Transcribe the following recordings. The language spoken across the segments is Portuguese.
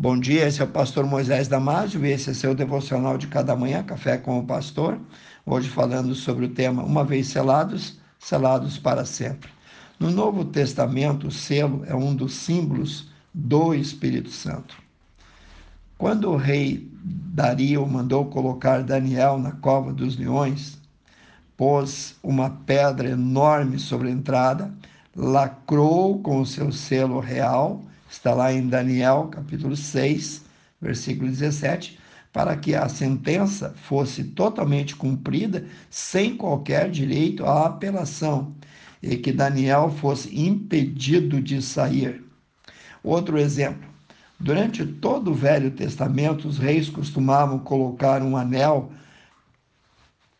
Bom dia, esse é o pastor Moisés Damásio e esse é seu devocional de cada manhã, Café com o Pastor. Hoje falando sobre o tema Uma vez selados, selados para sempre. No Novo Testamento, o selo é um dos símbolos do Espírito Santo. Quando o rei Dario mandou colocar Daniel na cova dos leões, pôs uma pedra enorme sobre a entrada, lacrou com o seu selo real está lá em Daniel, capítulo 6, versículo 17, para que a sentença fosse totalmente cumprida sem qualquer direito à apelação e que Daniel fosse impedido de sair. Outro exemplo. Durante todo o Velho Testamento, os reis costumavam colocar um anel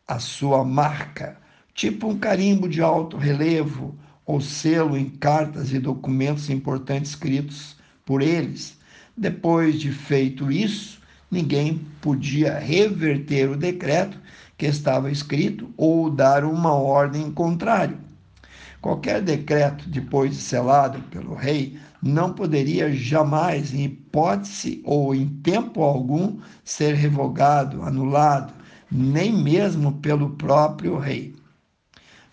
à sua marca, tipo um carimbo de alto relevo ou selo em cartas e documentos importantes escritos por eles. Depois de feito isso, ninguém podia reverter o decreto que estava escrito ou dar uma ordem contrária. Qualquer decreto, depois de selado pelo rei, não poderia jamais, em hipótese ou em tempo algum, ser revogado, anulado, nem mesmo pelo próprio rei.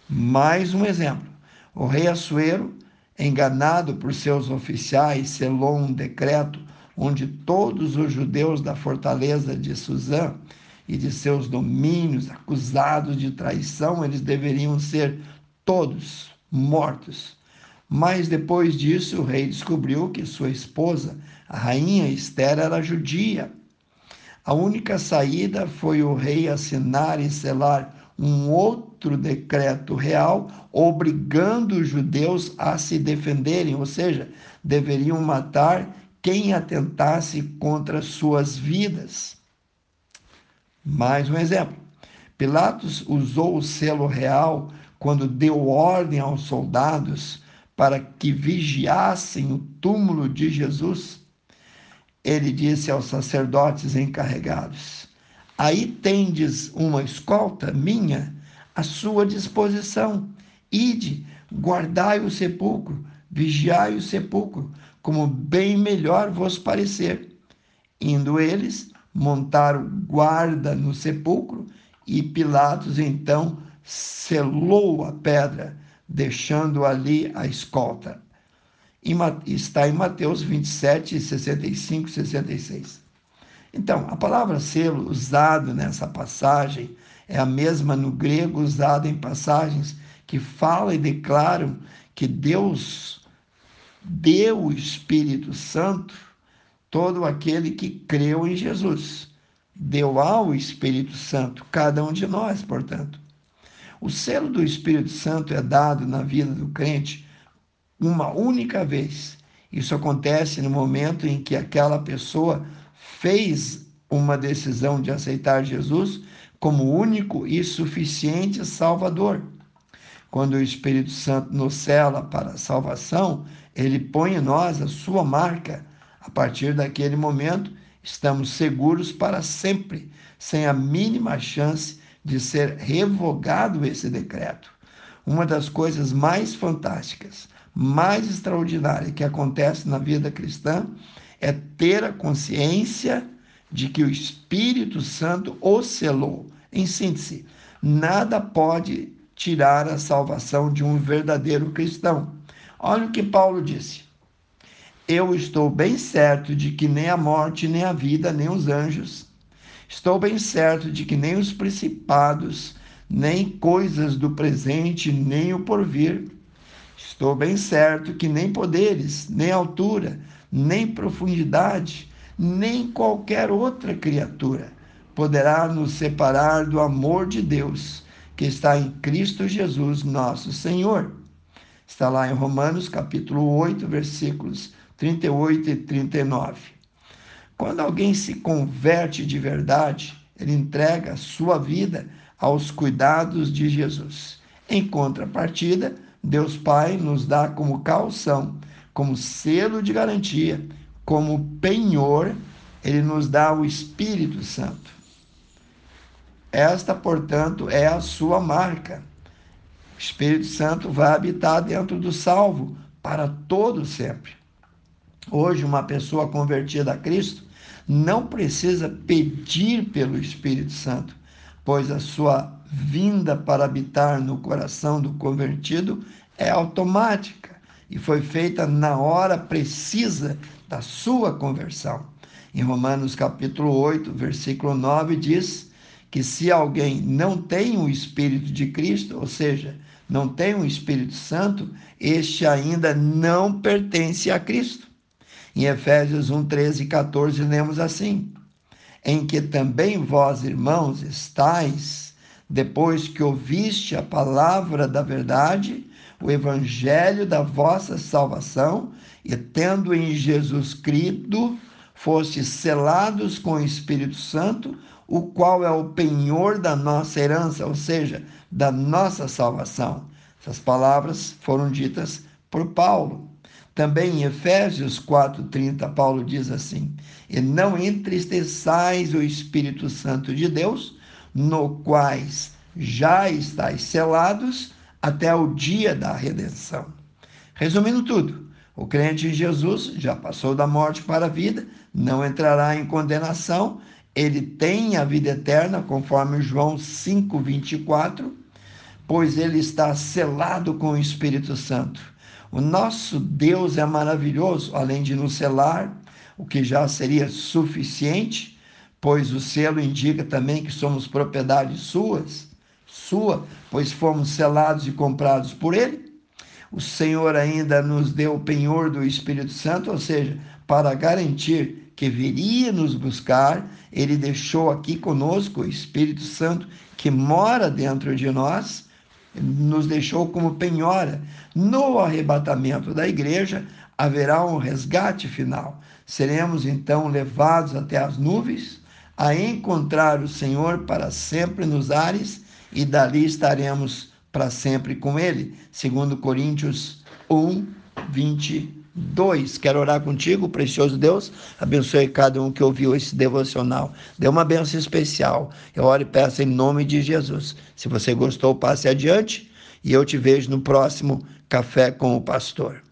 Mais um exemplo. O rei Assuero, enganado por seus oficiais, selou um decreto onde todos os judeus da fortaleza de Suzã e de seus domínios, acusados de traição, eles deveriam ser todos mortos. Mas depois disso, o rei descobriu que sua esposa, a rainha Esther, era judia. A única saída foi o rei assinar e selar um outro decreto real obrigando os judeus a se defenderem, ou seja, deveriam matar quem atentasse contra suas vidas. Mais um exemplo. Pilatos usou o selo real quando deu ordem aos soldados para que vigiassem o túmulo de Jesus. Ele disse aos sacerdotes encarregados: Aí tendes uma escolta minha à sua disposição. Ide, guardai o sepulcro, vigiai o sepulcro, como bem melhor vos parecer. Indo eles, montaram guarda no sepulcro, e Pilatos então selou a pedra, deixando ali a escolta. Está em Mateus 27, 65 e 66. Então, a palavra selo usada nessa passagem é a mesma no grego usada em passagens que falam e declaram que Deus deu o Espírito Santo todo aquele que creu em Jesus. Deu ao Espírito Santo, cada um de nós, portanto. O selo do Espírito Santo é dado na vida do crente uma única vez. Isso acontece no momento em que aquela pessoa fez uma decisão de aceitar Jesus como único e suficiente Salvador. Quando o Espírito Santo nos cela para a salvação, ele põe em nós a sua marca. A partir daquele momento, estamos seguros para sempre, sem a mínima chance de ser revogado esse decreto. Uma das coisas mais fantásticas, mais extraordinárias que acontece na vida cristã é ter a consciência de que o Espírito Santo o selou. Em síntese, nada pode tirar a salvação de um verdadeiro cristão. Olha o que Paulo disse. Eu estou bem certo de que nem a morte, nem a vida, nem os anjos. Estou bem certo de que nem os principados, nem coisas do presente, nem o porvir. Estou bem certo que nem poderes, nem altura, nem profundidade, nem qualquer outra criatura poderá nos separar do amor de Deus que está em Cristo Jesus, nosso Senhor. Está lá em Romanos capítulo 8, versículos 38 e 39. Quando alguém se converte de verdade, ele entrega sua vida aos cuidados de Jesus. Em contrapartida, Deus Pai nos dá como calção como selo de garantia, como penhor, ele nos dá o Espírito Santo. Esta, portanto, é a sua marca. O Espírito Santo vai habitar dentro do salvo para todo sempre. Hoje, uma pessoa convertida a Cristo não precisa pedir pelo Espírito Santo, pois a sua vinda para habitar no coração do convertido é automática e foi feita na hora precisa da sua conversão. Em Romanos capítulo 8, versículo 9 diz que se alguém não tem o Espírito de Cristo, ou seja, não tem o Espírito Santo, este ainda não pertence a Cristo. Em Efésios 1, 13 e 14, lemos assim: Em que também vós, irmãos, estáis, depois que ouviste a palavra da verdade, o evangelho da vossa salvação, e tendo em Jesus crido, fostes selados com o Espírito Santo, o qual é o penhor da nossa herança, ou seja, da nossa salvação. Essas palavras foram ditas por Paulo. Também em Efésios 4:30 Paulo diz assim: "E não entristeçais o Espírito Santo de Deus, no quais já estáis selados até o dia da redenção." Resumindo tudo, o crente em Jesus já passou da morte para a vida, não entrará em condenação, ele tem a vida eterna, conforme João 5:24, pois ele está selado com o Espírito Santo. O nosso Deus é maravilhoso, além de nos selar, o que já seria suficiente, pois o selo indica também que somos propriedades suas, sua, pois fomos selados e comprados por ele. O Senhor ainda nos deu o penhor do Espírito Santo, ou seja, para garantir que viria nos buscar, ele deixou aqui conosco o Espírito Santo que mora dentro de nós nos deixou como penhora. No arrebatamento da igreja haverá um resgate final. Seremos então levados até as nuvens a encontrar o Senhor para sempre nos ares e dali estaremos para sempre com ele. Segundo Coríntios 1, 20 2. Quero orar contigo, precioso Deus. Abençoe cada um que ouviu esse devocional. Dê uma bênção especial. Eu oro e peço em nome de Jesus. Se você gostou, passe adiante e eu te vejo no próximo Café com o Pastor.